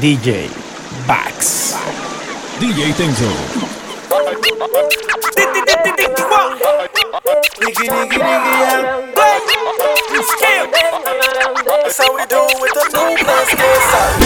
DJ Bax. DJ Tenso. Nigga, nigga, That's how we do with the new plus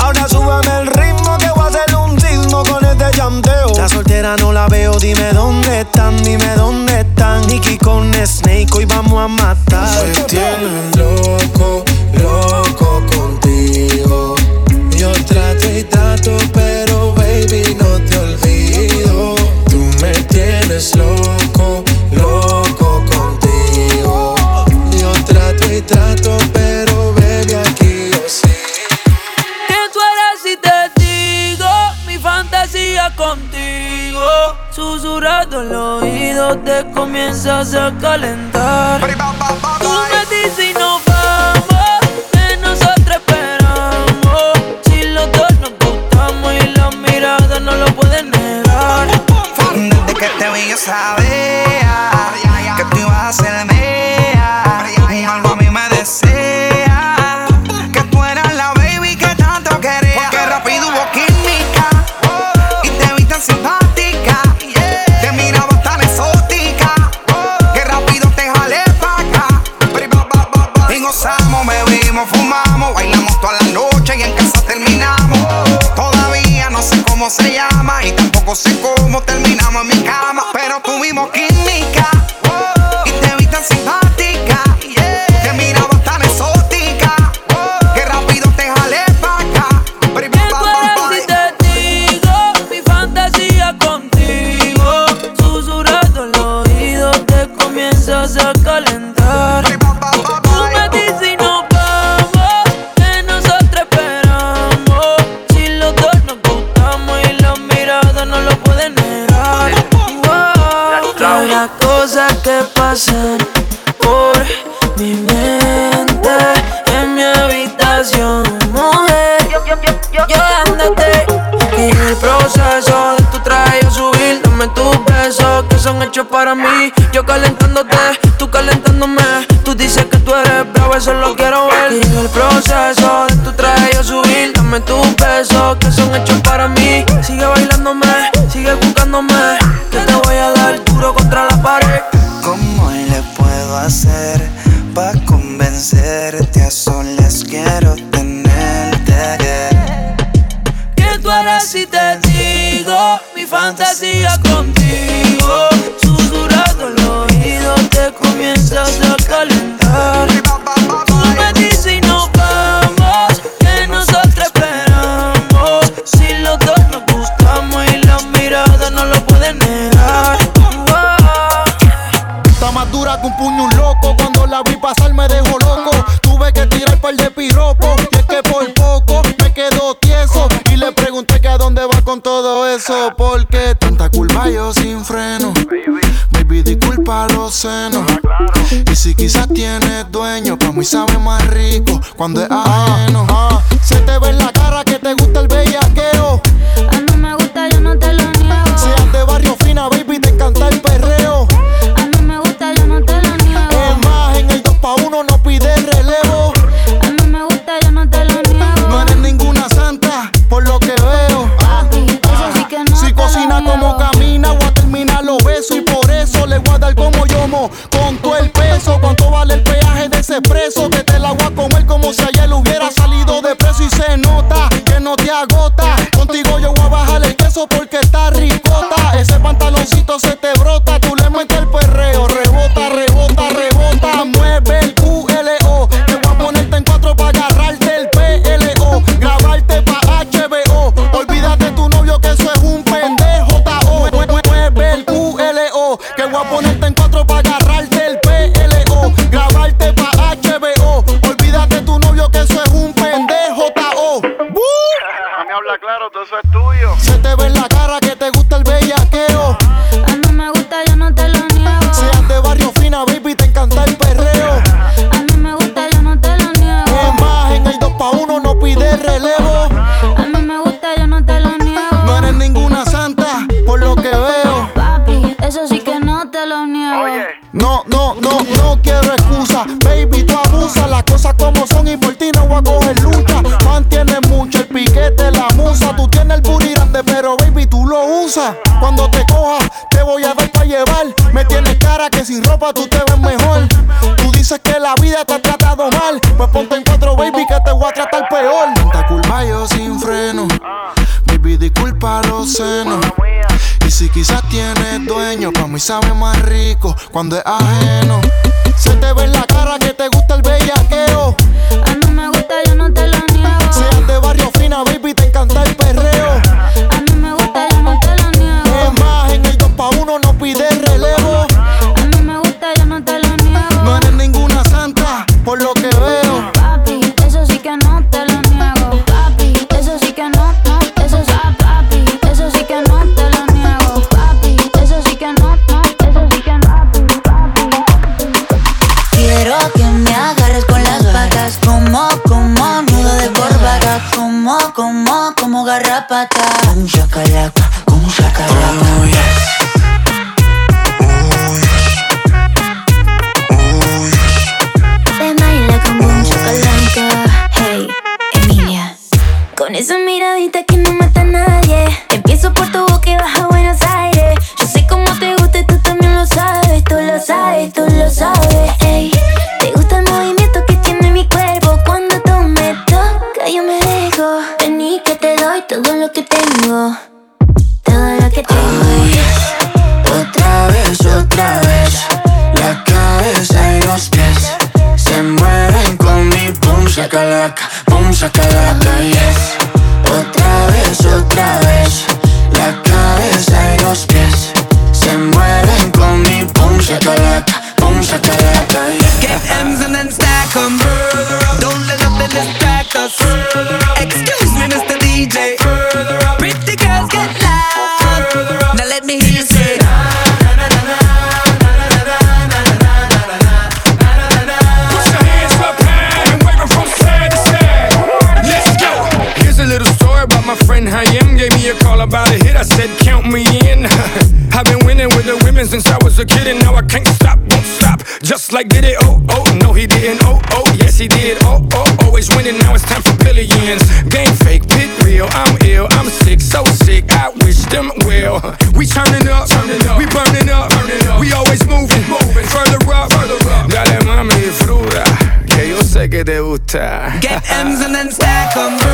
Ahora súbame el ritmo que voy a hacer un sismo con este llanteo. La soltera no la veo, dime dónde están, dime dónde te comienzas a calentar. Tú me dices y no vamos, que nosotros esperamos. Si los dos nos gustamos y las miradas no lo pueden negar. Desde que te vi yo sabes proceso. De tu traje yo subir, dame tus besos que son hechos para mí. Sigue bailando Y si quizás tiene dueño, pues para mí sabe más rico cuando es ajeno. habla claro, todo eso es tuyo. sabe más rico cuando es ajeno. Uh, Get M's and then stack 'em.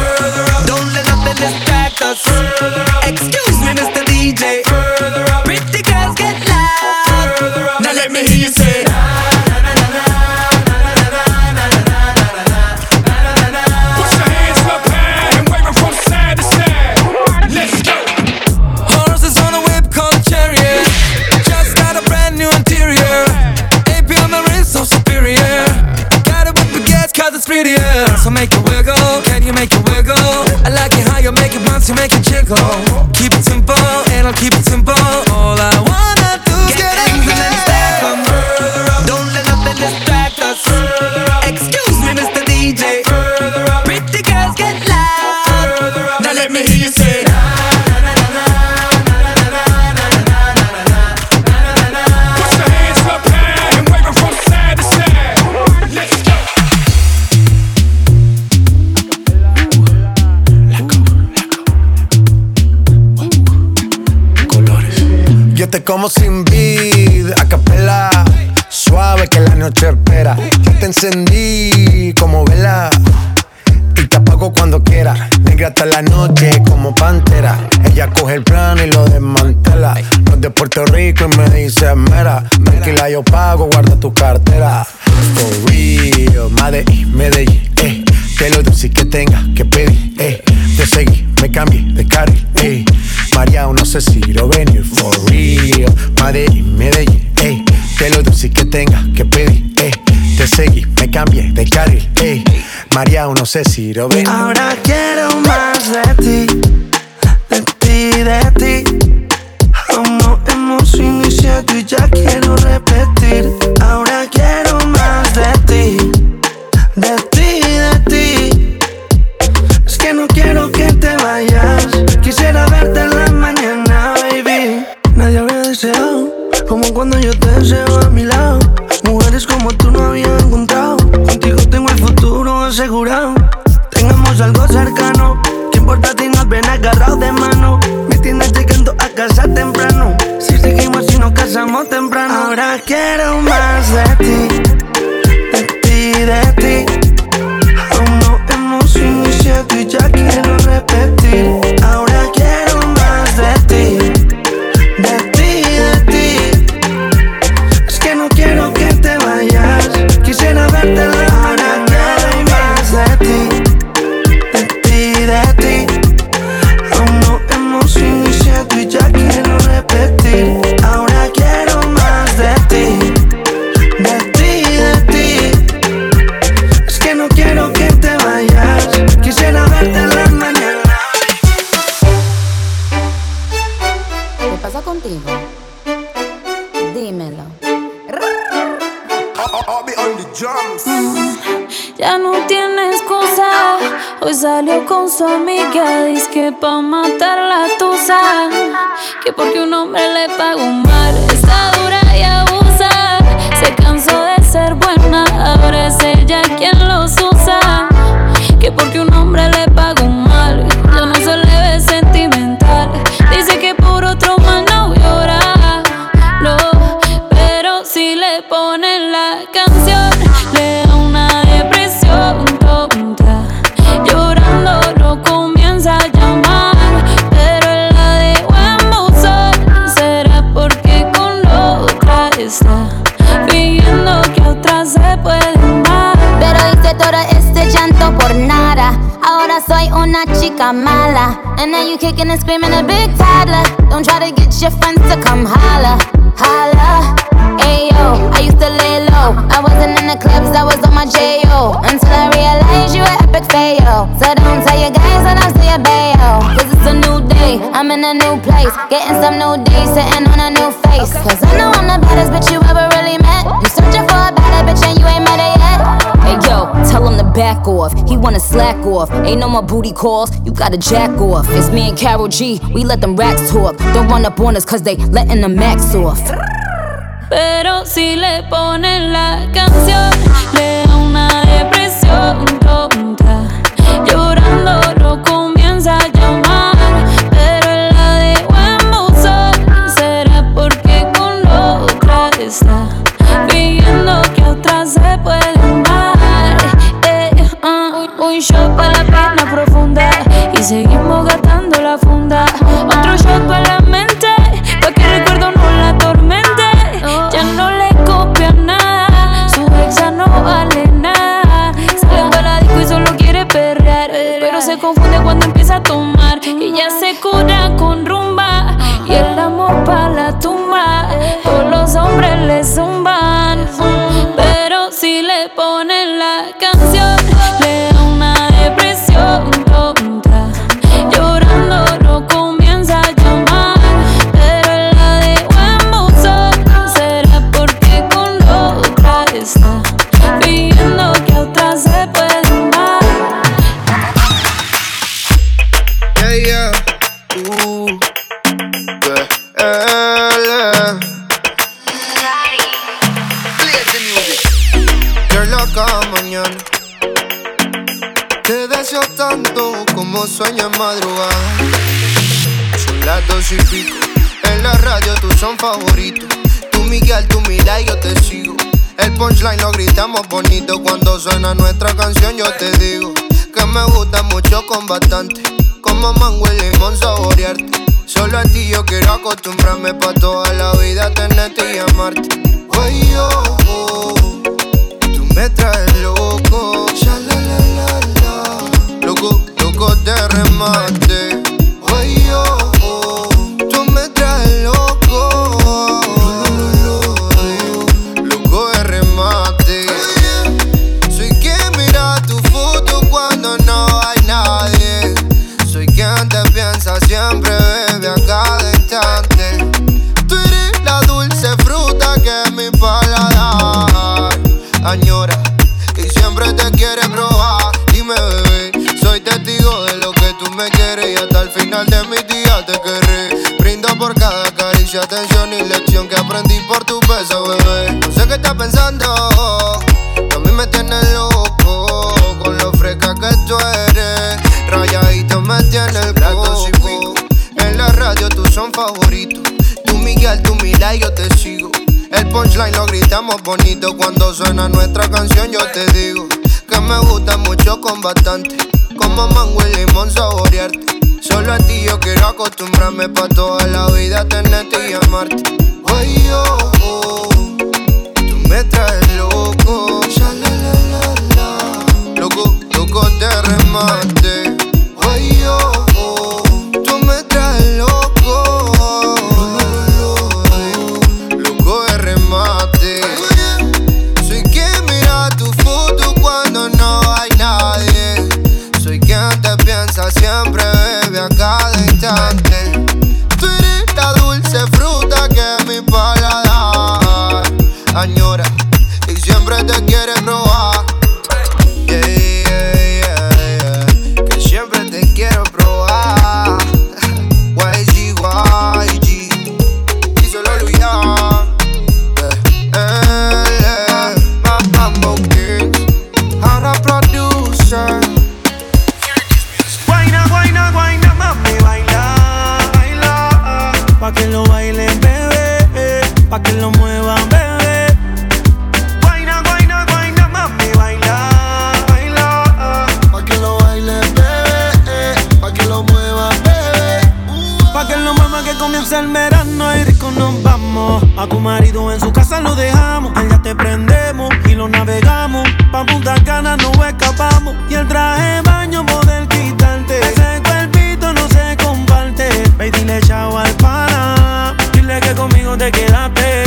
como sin vida, a capela. Suave que la noche espera. Ya te encendí como vela. Y te apago cuando quiera. Negra hasta la noche como pantera. Ella coge el plano y lo desmantela. No es de Puerto Rico y me dice mera. Tranquila, yo pago, guarda tu cartera. For real, Medellín que lo eh, eh. dulce que tenga que pedir, eh. Te seguí, me cambié de carril, eh. María, no sé si lo venir, for real. Madrid, Medellín, eh. Te lo dulce que tenga que pedir, eh. Te seguí, me cambié de carril, eh. María, no sé si lo venir. Ahora quiero más de ti, de ti, de ti I get off. Ain't no more booty calls, you gotta jack off. It's me and Carol G, we let them racks talk. Don't run up on us cause they letting the max off. Pero si le ponen la canción, le da una depresión tonta. Llorando lo comienza a llamar, pero él la dejó en buzón. Será porque con otra está viendo que otra se puede seguimos gastando la funda. Otro shot para la mente, pa' que el recuerdo no la atormente. Ya no le copia nada, su ex ya no vale nada. Sale para la disco y solo quiere perrear, pero se confunde cuando empieza a tomar. Y ya se cura con rumba y el amor para la tumba. Todos los hombres le zumban, gritamos bonito cuando suena nuestra canción. Yo te digo que me gusta mucho con bastante. Como mango y limón saborearte. Solo a ti yo quiero acostumbrarme pa' toda la vida tenerte y amarte. Oye, yo, tú me traes loco. Sha, la, la, la, la. Loco, loco de remate. Producer. Guaina, guaina, guaina, mami, baila, baila. Pa' que lo bailen, bebé. Pa' que lo muevan, bebé. Guaina, guaina, guaina, mami, baila, baila. Pa' que lo baile, bebé, pa' que lo mueva, bebé. Pa' que lo mueva que comienza el verano y rico nos vamos. A tu marido en su casa lo dejamos. Allá te prendemos y lo navegamos. Pa' Punta Cana no Y el traje baño poder quitarte. Ese cuerpito no se comparte. Ve dile chao al pana. Dile que conmigo te quedaste.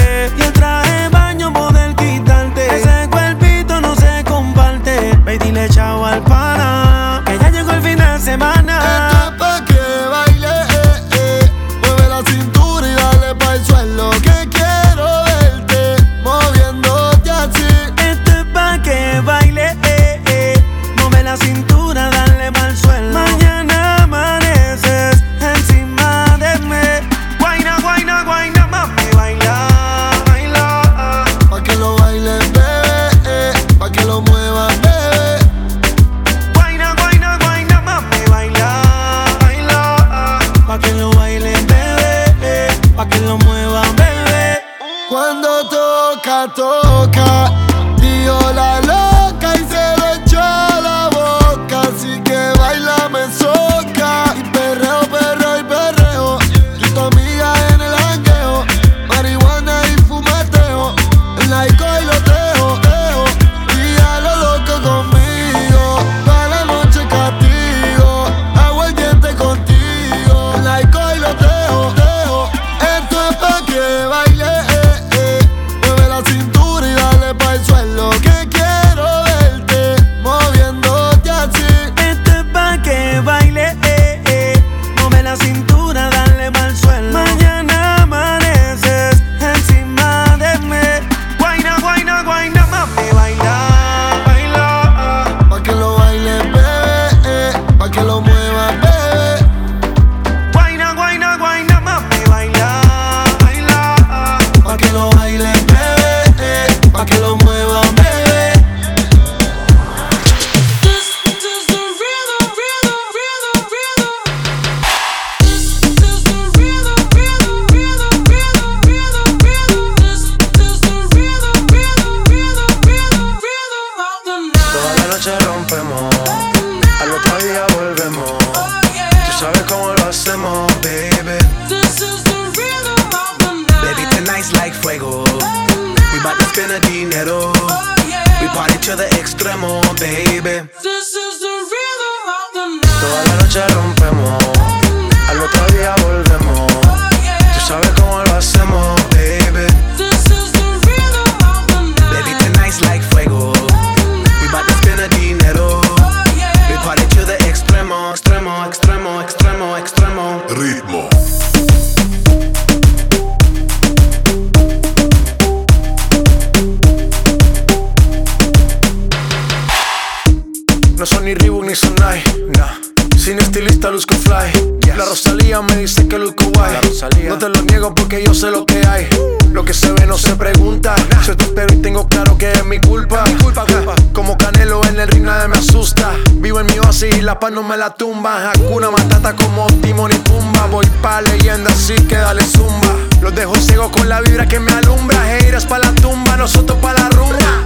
Pa' la tumba, nosotros pa' la rumba.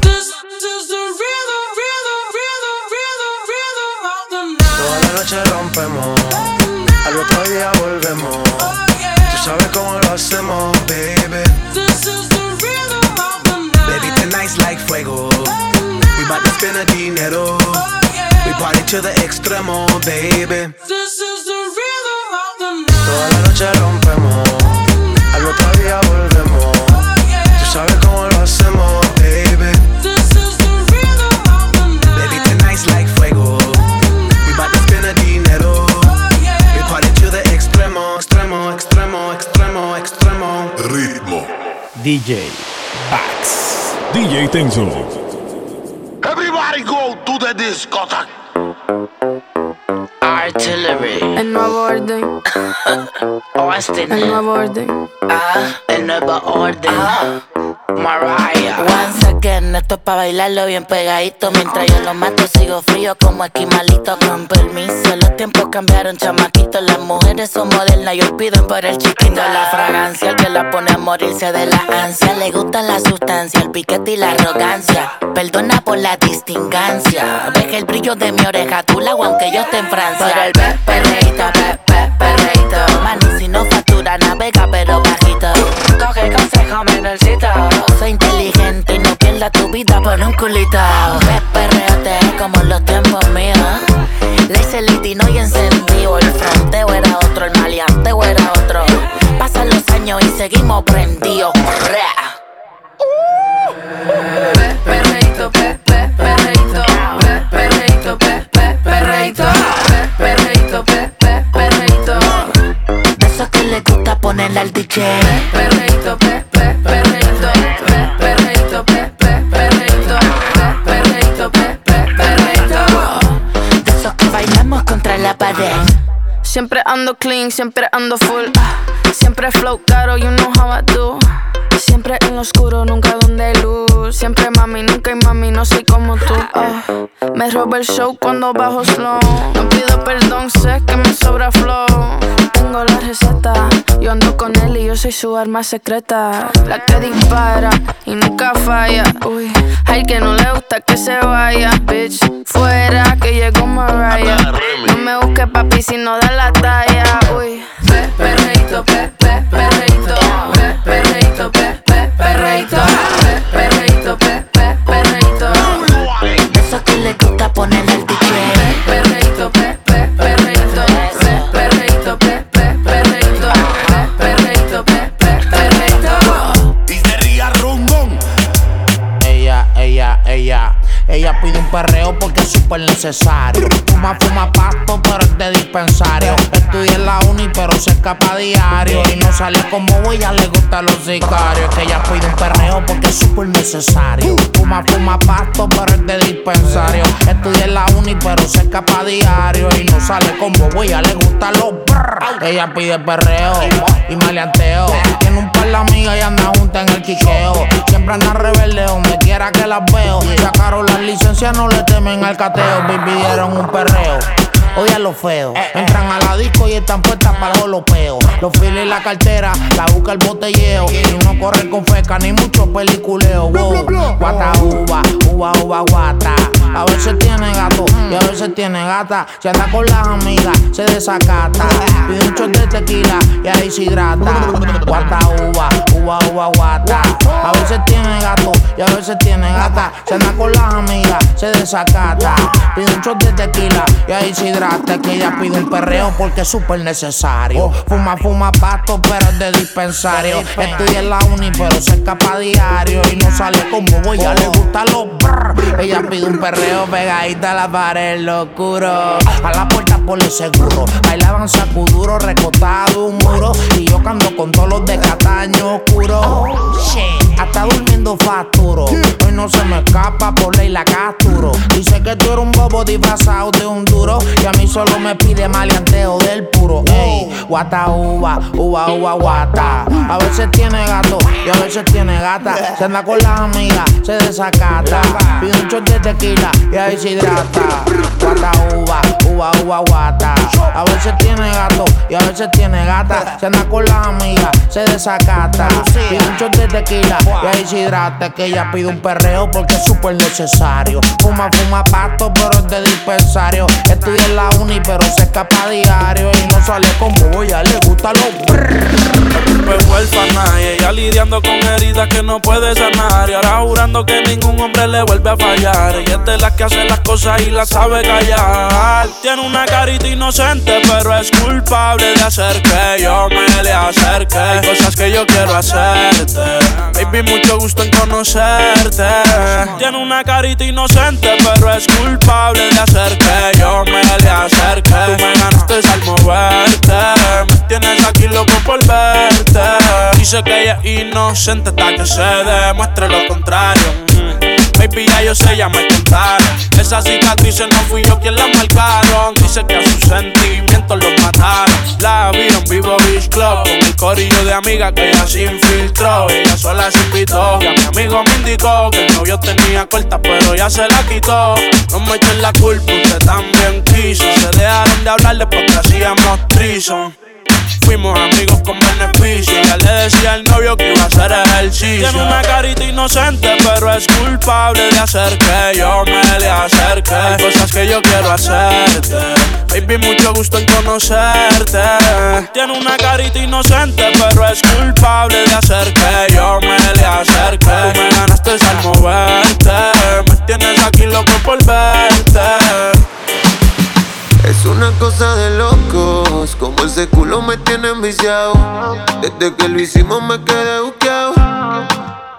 Toda la noche rompemos, al otro día volvemos. Tú sabes cómo lo hacemos, baby. Baby, tonight's like fuego. We bout to spend the dinero. We party to the extremo, baby. Toda la noche rompemos, al otro día volvemos. Sabes cómo lo hacemos, baby. Baby, tonight's like fuego. We bout to spend the dinero. We party to the extremo, extremo, extremo, extremo, extremo. Ritmo. DJ Bax. DJ Tenso. Everybody go to the discotheque. El nuevo orden, Austin. el nuevo orden. Ah, el nuevo orden. Mariah. Once again, esto es pa' bailarlo bien pegadito. Mientras yo lo mato, sigo frío como esquimalito. Con permiso, los tiempos cambiaron, chamaquitos. Las mujeres son modernas y hoy piden por el chiquito. La fragancia, el que la pone a morirse de la ansia. Le gusta la sustancia, el piquete y la arrogancia. Perdona por la distingancia. Deja el brillo de mi oreja, tú la aunque yo esté en Francia. Por el perreíto, pe, pe, si no factura, navega, pero bajito. Coge consejo, menorcito. Soy inteligente y no pierda tu vida por un culito. Pe, perreate como los tiempos míos. Le hice litino y encendido. El fronteo era otro, el maleanteo era otro. Pasan los años y seguimos prendidos. Pe, perreíto, ponerle al DJ. Perreíto, pe, pe, perreíto. Pe, perreíto, pe, pe, perreíto. Pe, perreíto, pe, pe, perreíto. De esos que bailamos contra la pared. Siempre ando clean, siempre ando full. Siempre flow caro, you know how I do. Siempre en lo oscuro, nunca donde hay luz. Siempre mami, nunca hay mami, no soy como tú. Ah, me roba el show cuando bajo slow. No pido perdón, sé que me sobra flow. Tengo la receta, yo ando con él y yo soy su arma secreta. La que dispara y nunca falla. Uy, hay que no le gusta que se vaya, bitch. Fuera que llegó Mariah. No me busques papi si no da la talla. Uy, pe, perreito, pe, pe, perreito, pe, perreito, pe, pe, perreito, pe, perreito, pe, pe, perreito. Eso que le gusta ponerle el Ella pide un perreo porque es súper necesario. Fuma, fuma pasto, pero es de dispensario. Estudia en la uni, pero se escapa diario. Y no sale como ella, le gustan los sicarios. Que ella pide un perreo porque es súper necesario. Fuma, fuma pasto, pero es de dispensario. Estudia en la uni, pero se escapa diario. Y no sale como ella, le gustan los brr. Ella pide perreo y maleanteo. Tiene un par de amigas y anda junta en el quiqueo. Siempre anda rebelde donde quiera que las veo. Sacaron las licencias, no le temen al cateo. Baby, dieron un perreo. Odian lo feo. Entran a la disco y están puestas para el jolopeo. Los files y la cartera, la busca el botelleo. Y no corre con feca ni mucho peliculeo. Wow. Guata uva, uva, uva, guata. A veces tiene gato y a veces tiene gata. Se anda con las amigas, se desacata. Pide un shot de tequila y ahí se hidrata. Guata uva, uva, uva, guata. A veces tiene gato y a veces tiene gata. Se anda con las amigas, se desacata. Pide un shot de tequila y ahí se hidrata. Que ella pide un perreo porque es súper necesario. Fuma, fuma pasto, pero es de dispensario. Estudia en la uni, pero se escapa a diario. Y no sale como voy, a le gusta los brr. Ella pide un perreo pegadita a la pared, lo oscuro. A la puerta por el seguro. Bailaban sacuduro, recostado un muro. Y yo cando con todos los de Cataño oscuro. Shit, hasta durmiendo facturo. Hoy no se me escapa por ley la capturo. Dice que tú eres un bobo disfrazado de un duro. Y a mí solo me pide maleanteo del puro. Ey, guata uva, uva, uva, guata. A veces tiene gato y a veces tiene gata. Se anda con las amigas, se desacata. Pide un shot de tequila y ahí se hidrata. Guata uva, uva, uva, guata. A veces tiene gato y a veces tiene gata. Se anda con las amigas, se desacata. Pide un shot de tequila y ahí se hidrata. Que ella pide un perreo porque es súper necesario. Fuma, fuma pasto, pero es de dispensario. Estudia en la uni, pero se escapa a diario. Y no sale como voy, a le gusta los Fue huérfana y ella lidiando con heridas que no puede sanar. Y ahora jurando que ningún hombre le vuelve a fallar. Ella es de las que hace las cosas y las sabe callar. Tiene una carita inocente, pero es culpable de hacer que yo me le acerque. Cosas que yo quiero hacerte. Baby, mucho gusto en conocerte. Tiene una carita inocente, pero es culpable de hacer que yo me le acerque. Tú me ganaste al moverte. Tienes aquí loco por verte. Dice que ella es inocente hasta que se demuestre lo contrario. Baby, ya yo sé, ya me contaron. Esas cicatrices no fui yo quien las marcaron. Dice que a sus sentimientos los mataron. La vi en Vivo Beach Club con el corillo de amigas que ella se infiltró. Ella sola se invitó. Y a mi amigo me indicó que el novio tenía corta, pero ya se la quitó. No me echen la culpa, usted también quiso. Se dejaron de hablarle porque hacíamos trison. Fuimos amigos con beneficio. Ella le decía al novio que iba a hacer ejercicio. Tiene una carita inocente, pero es culpable de hacer que yo me le acerque. Hay cosas que yo quiero hacerte. Baby, mucho gusto en conocerte. Tiene una carita inocente, pero es culpable de hacer que yo me le acerque. Tú me ganaste al moverte. Me tienes aquí loco por verte. Es una cosa de locos, como ese culo me tiene enviciado. Desde que lo hicimos me quedé buqueado.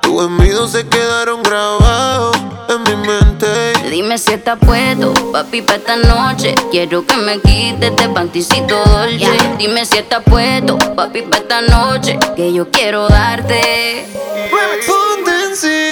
Tus envidios se quedaron grabados en mi mente. Dime si estás puesto, papi, pa' esta noche. Quiero que me quites de panticito dolce. Dime si estás puesto, papi, pa' esta noche. Que yo quiero darte. Ponte encima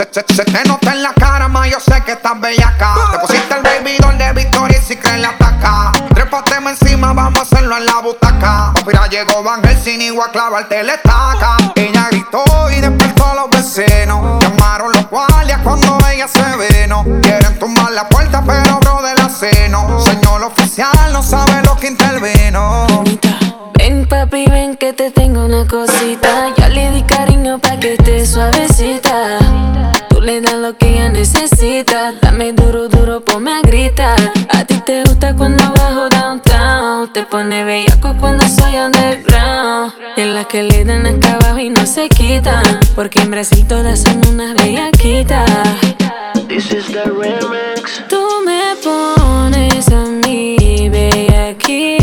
Se, se, se te nota en la cara, ma, yo sé que estás bellaca. Te pusiste el baby doll de Victoria y si crees la ataca. Trépateme encima, vamos a hacerlo en la butaca. Mira, llegó Van Helsing y a clavarte la estaca. Ella gritó y despertó a los vecinos. Llamaron los guardias cuando ella se veno. Quieren tumbar la puerta, pero bro de la seno. Señor oficial, no sabe lo que intervino. Ven papi, ven que te tengo una cosita. Dame duro, duro, ponme a gritar. A ti te gusta cuando bajo downtown. Te pone bellaco cuando soy underground. En las que le dan acá abajo y no se quitan. Porque en Brasil todas son unas bellaquitas. This is the remix. Tú me pones a mí bellaquita.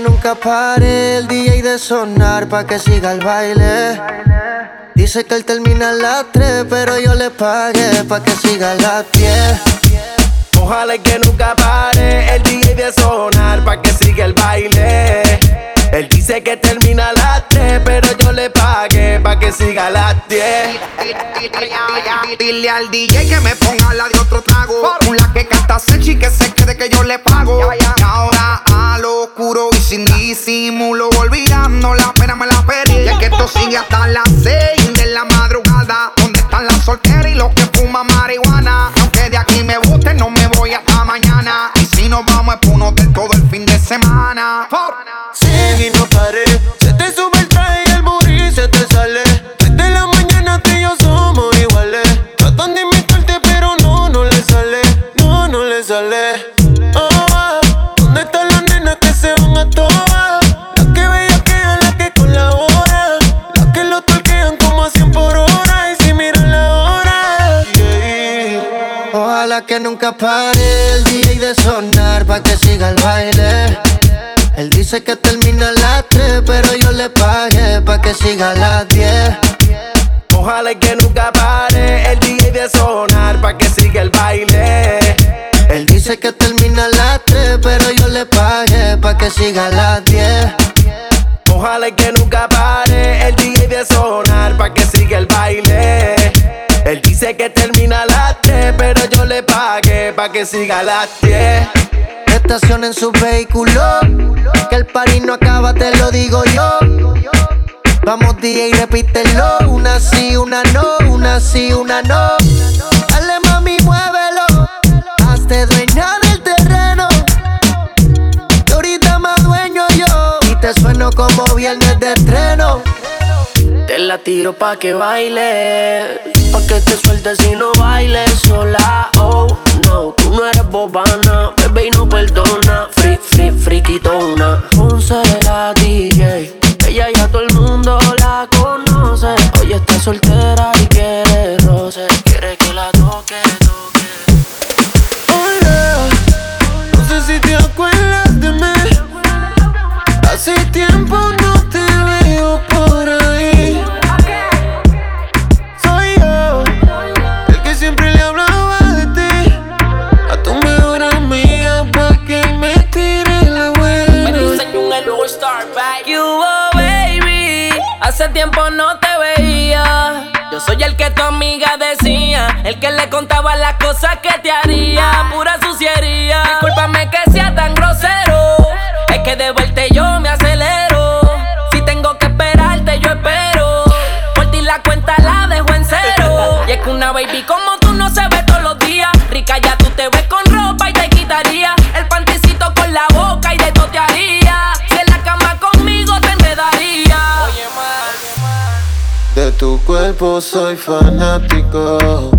Nunca pare el DJ de sonar pa' que siga el baile. Dice que él termina a las 3, pero yo le pagué pa' que siga a las 10. Ojalá que nunca pare el DJ de sonar pa' que siga el baile. Él dice que termina a las 3, pero yo le pagué pa' que siga a las 10. Dile al DJ que me ponga la de otro trago. Una que canta Sechi que se quede que yo le pago. Y ahora a lo oscuro y sin disimulo. Olvidando la pena me la perdí. Y es que esto sigue hasta las 6 de la madrugada. ¿Dónde están las solteras y los que fuman marihuana? Aunque de aquí me guste, no me voy hasta mañana. Y si nos vamos es pa' un hotel todo el fin de semana. Que pare el DJ de sonar pa' que siga el baile. Él dice que termina a las 3, pero yo le pagué pa' que siga a las 10. Ojalá que nunca pare el DJ de sonar pa' que siga el baile. Él dice que termina a las 3, pero yo le pagué pa' que siga a las 10. Ojalá que nunca pare el DJ de sonar pa' que siga el baile. Él dice que termina a pa' que siga a las 10. Estacionen su vehículo, que el party no acaba, te lo digo yo. Vamos DJ, repítelo, una sí, una no, una sí, una no. Dale mami, muévelo, hazte dueña del terreno. Que ahorita más dueño yo, y te sueno como viernes de estreno. La tiro pa' que baile, pa' que te sueltes y no bailes sola. Oh no, tú no eres bobana, bebé y no perdona. Free, free, friquitona. Ponce la DJ, ella ya todo el mundo la conoce. Hoy está soltera y quiere roce, quiere que la toque, toque. No sé si te acuerdas de mí. Hace tiempo You oh, baby, hace tiempo no te veía. Yo soy el que tu amiga decía, el que le contaba las cosas que te haría, pura suciería. Cuerpo soy fanático.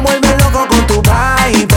Que me vuelve loco con tu baile.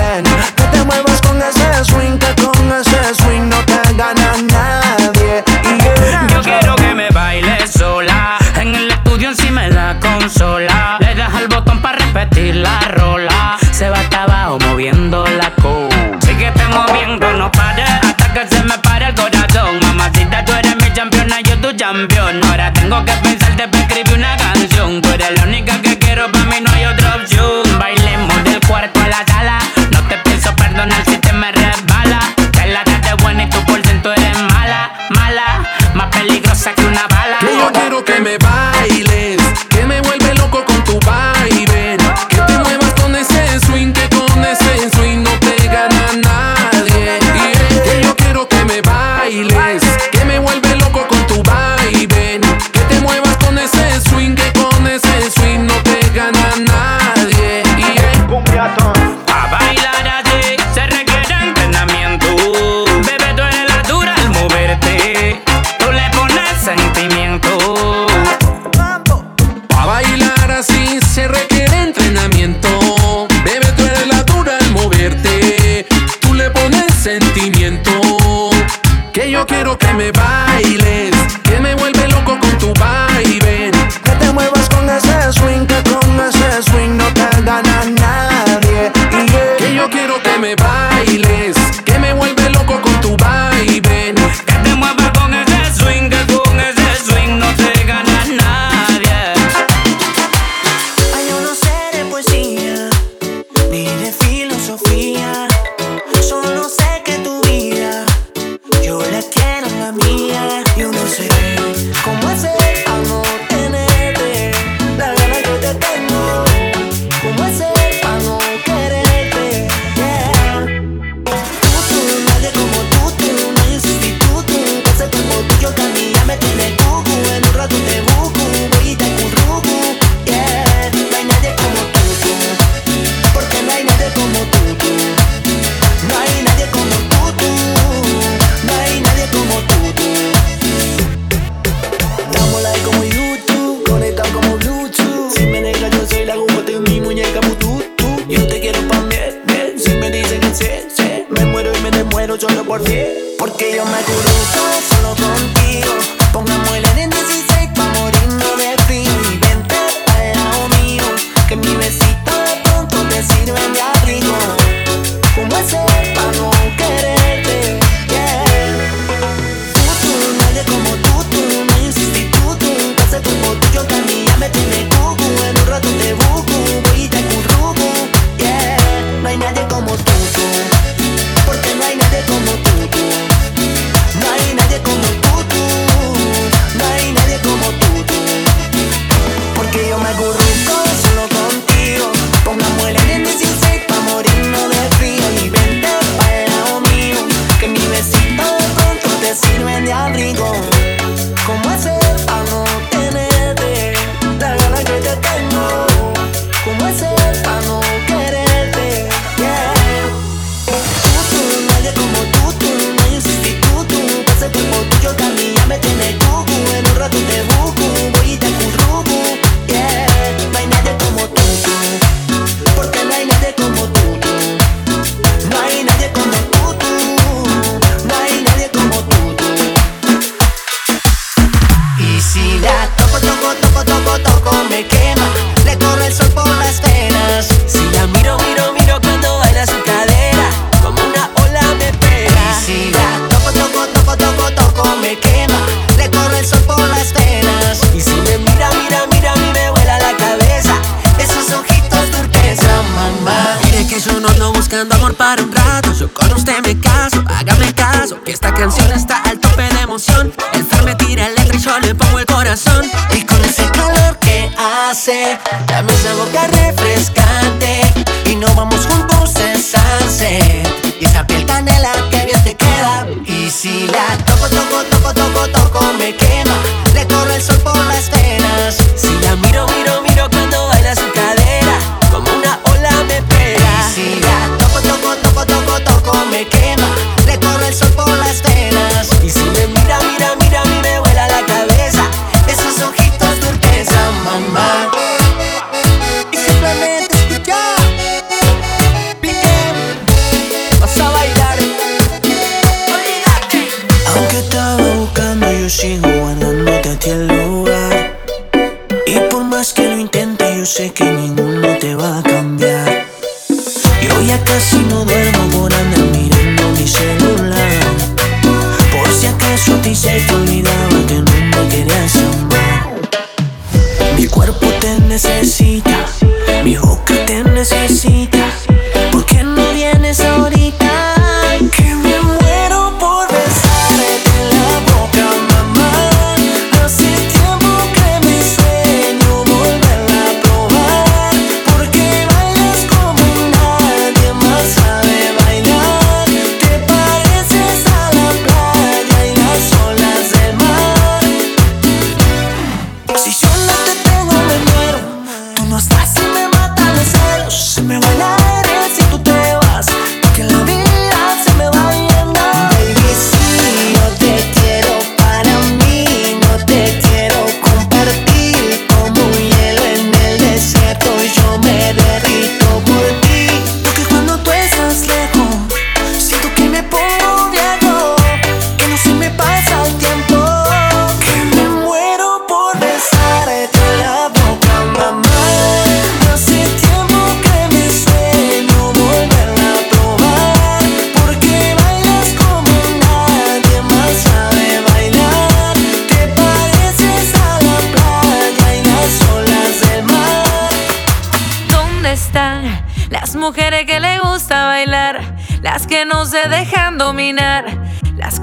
Si la toco, toco, toco, toco, toco, me quema. Le corre el sol por las venas. Si la miro, miro, miro cuando baila su cadera. Como una ola me pega. Si la toco, toco, toco, toco, toco, me quema. Le corre el sol por las venas. Y si me mira, mira, mira, a mí me vuela la cabeza. Esos ojitos turquesa, mamá. Mire que yo no ando buscando amor para un rato. Yo con usted me caso, hágame caso. Que esta canción está al tope de emoción. El me tira el yo le pongo el corazón. Y con ese calor que hace, dame esa boca refrescante. Y nos vamos juntos en sunset. Y esa piel canela que bien te queda. Y si la toco, toco, toco, toco, toco, me quema. Le corre el sol por la esfera.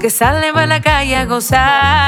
que salen a la calle a gozar.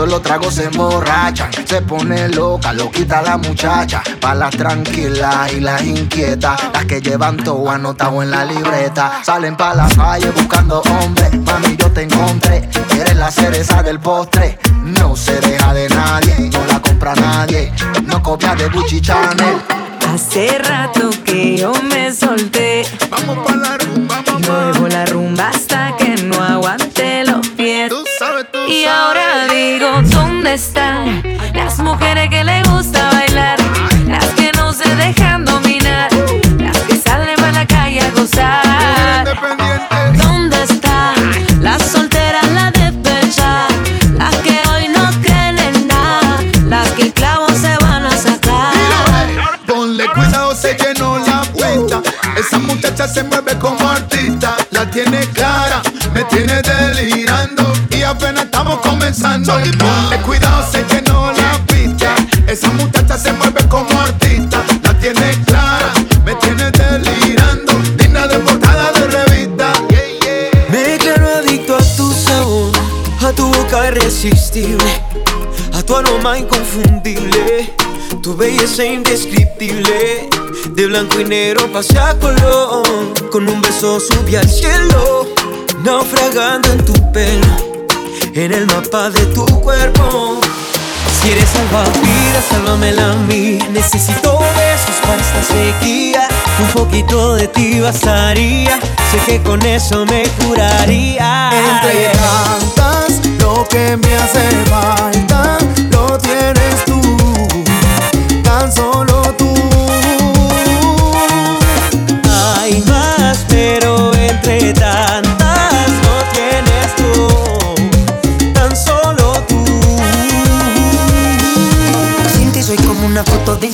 Solo tragos se emborrachan. Se pone loca, lo quita la muchacha. Pa' las tranquilas y las inquietas. Las que llevan todo anotado en la libreta. Salen pa' la calle buscando hombres. Mami, yo te encontré. Eres la cereza del postre. No se deja de nadie, no la compra nadie. No copia de Gucci Chanel. Hace rato que yo me solté. Vamos pa' la rumba. Luego la rumba hasta y ahora digo, ¿dónde están las mujeres que le gusta bailar? Las que no se dejan dominar. Las que salen para la calle a gozar. ¿Dónde están las solteras, las despechas? Las que hoy no creen en nada. Las que el clavo se van a sacar. Ponle cuidado, se llenó la cuenta. Esa muchacha se mueve como artista. La tiene clara, me tiene delirando. Y apenas estamos comenzando. Ponle cuidado, se llenó la pista. Esa muchacha se mueve como artista. La tiene clara, me tiene delirando. Digna de portada de revista. Me declaro adicto a tu sabor, a tu boca irresistible, a tu aroma inconfundible, tu belleza indescriptible. De blanco y negro pasé a color, con un beso subí al cielo, naufragando en tu pelo, en el mapa de tu cuerpo. Si eres salvavidas, sálvamela a mí. Necesito besos para esta sequía. Un poquito de ti bastaría. Sé que con eso me curaría.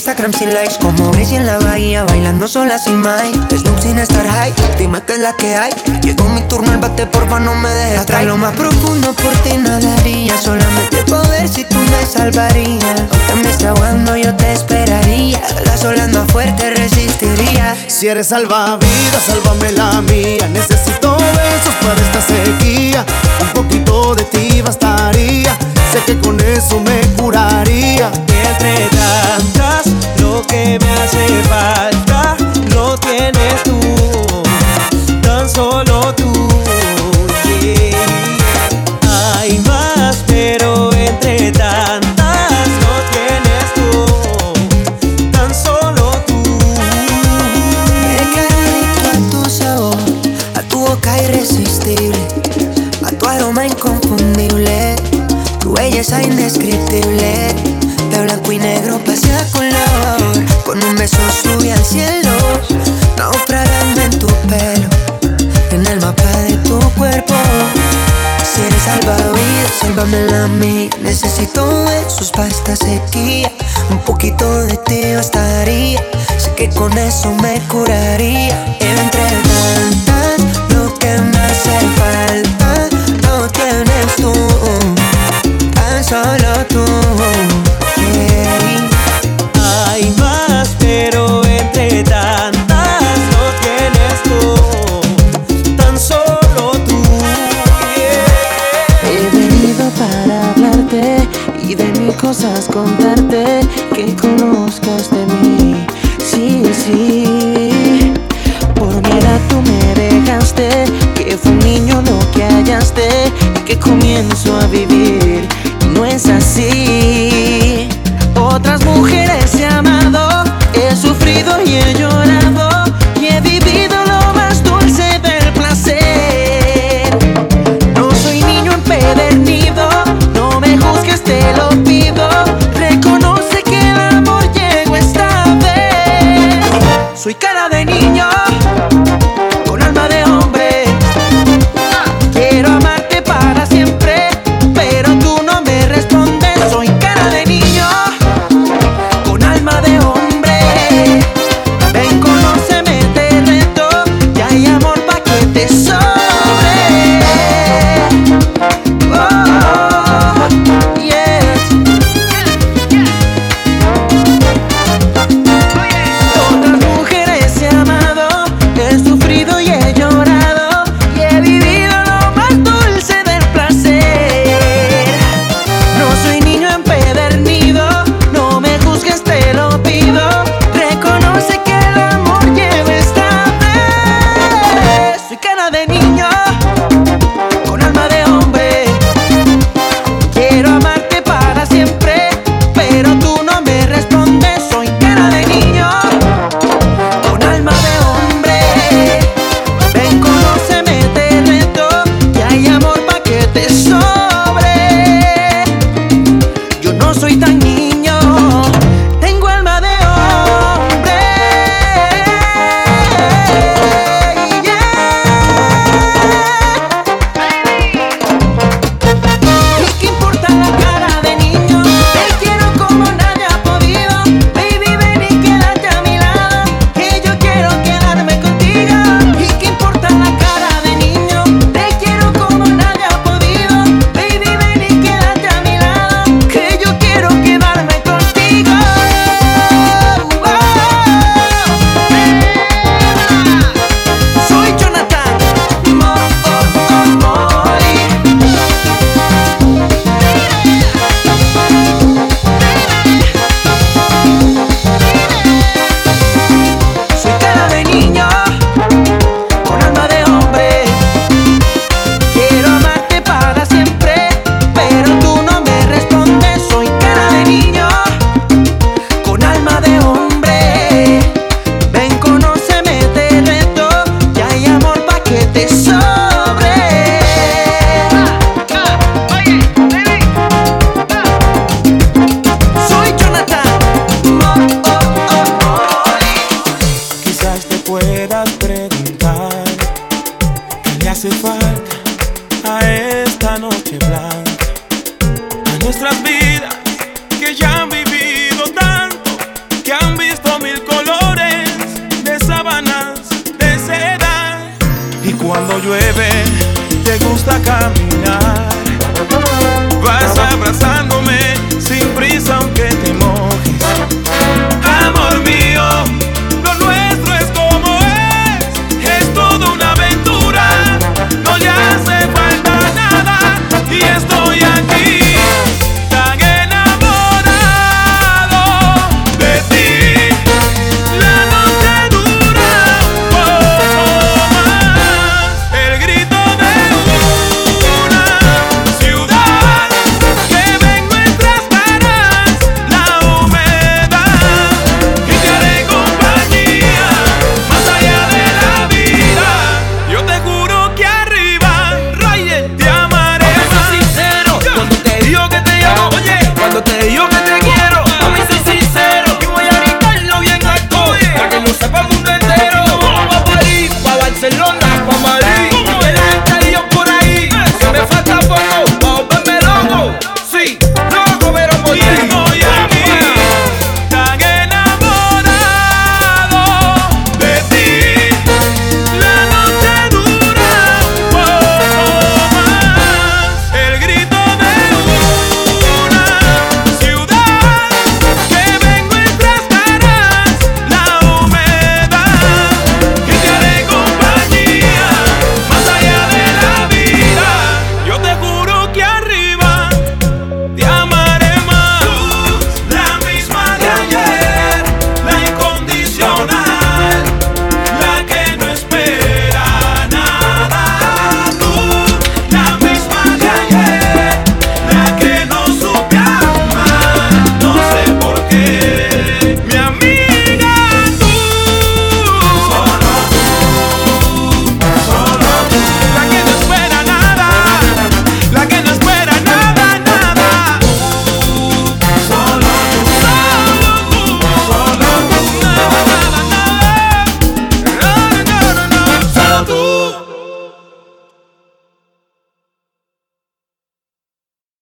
Instagram sin likes Como Gracie en la bahía bailando sola sin Mike Snoop sin estar high, dime que es la que hay Llegó mi turno, el bate porfa no me dejes atrás Lo más profundo por ti nadaría Solamente poder si tú me salvarías Aunque me esté ahogando yo te esperaría Las olas más fuertes resistiría Si eres salvavidas, sálvame la mía. Necesito besos para esta sequía. Un poquito de ti bastaría. Sé que con eso me curaría. Entre tantas, lo que me hace falta lo tienes tú. Tan solo tú. Hay más, pero entre tantas no tienes tú. Tan solo tú. Me adicto a tu sabor A tu boca irresistible A tu aroma inconfundible Tu belleza indescriptible Un beso subí al cielo Naufragando en tu pelo En el mapa de tu cuerpo. Si eres salvavidas, sálvamela a mí Necesito besos para esta sequía Un poquito de ti bastaría. Sé que con eso me curaría. Entre tantas, lo que me hace falta Lo tienes tú. Tan solo contarte